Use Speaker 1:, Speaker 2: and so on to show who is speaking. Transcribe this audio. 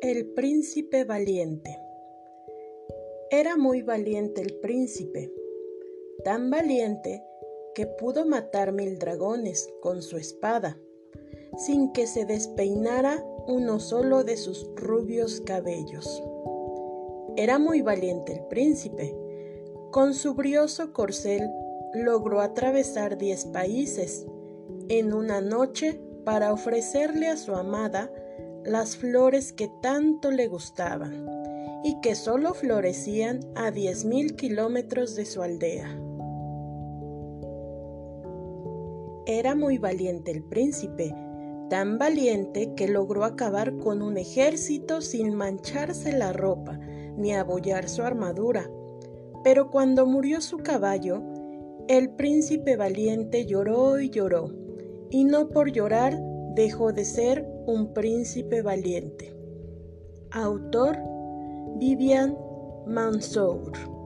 Speaker 1: El príncipe valiente. Era muy valiente el príncipe, tan valiente que pudo matar mil dragones con su espada, sin que se despeinara uno solo de sus rubios cabellos. Era muy valiente el príncipe. Con su brioso corcel logró atravesar diez países en una noche para ofrecerle a su amada las flores que tanto le gustaban y que solo florecían a diez mil kilómetros de su aldea. Era muy valiente el príncipe, tan valiente que logró acabar con un ejército sin mancharse la ropa ni abollar su armadura. Pero cuando murió su caballo, el príncipe valiente lloró y lloró, y no por llorar dejó de ser un príncipe valiente. Autor Vivian Mansour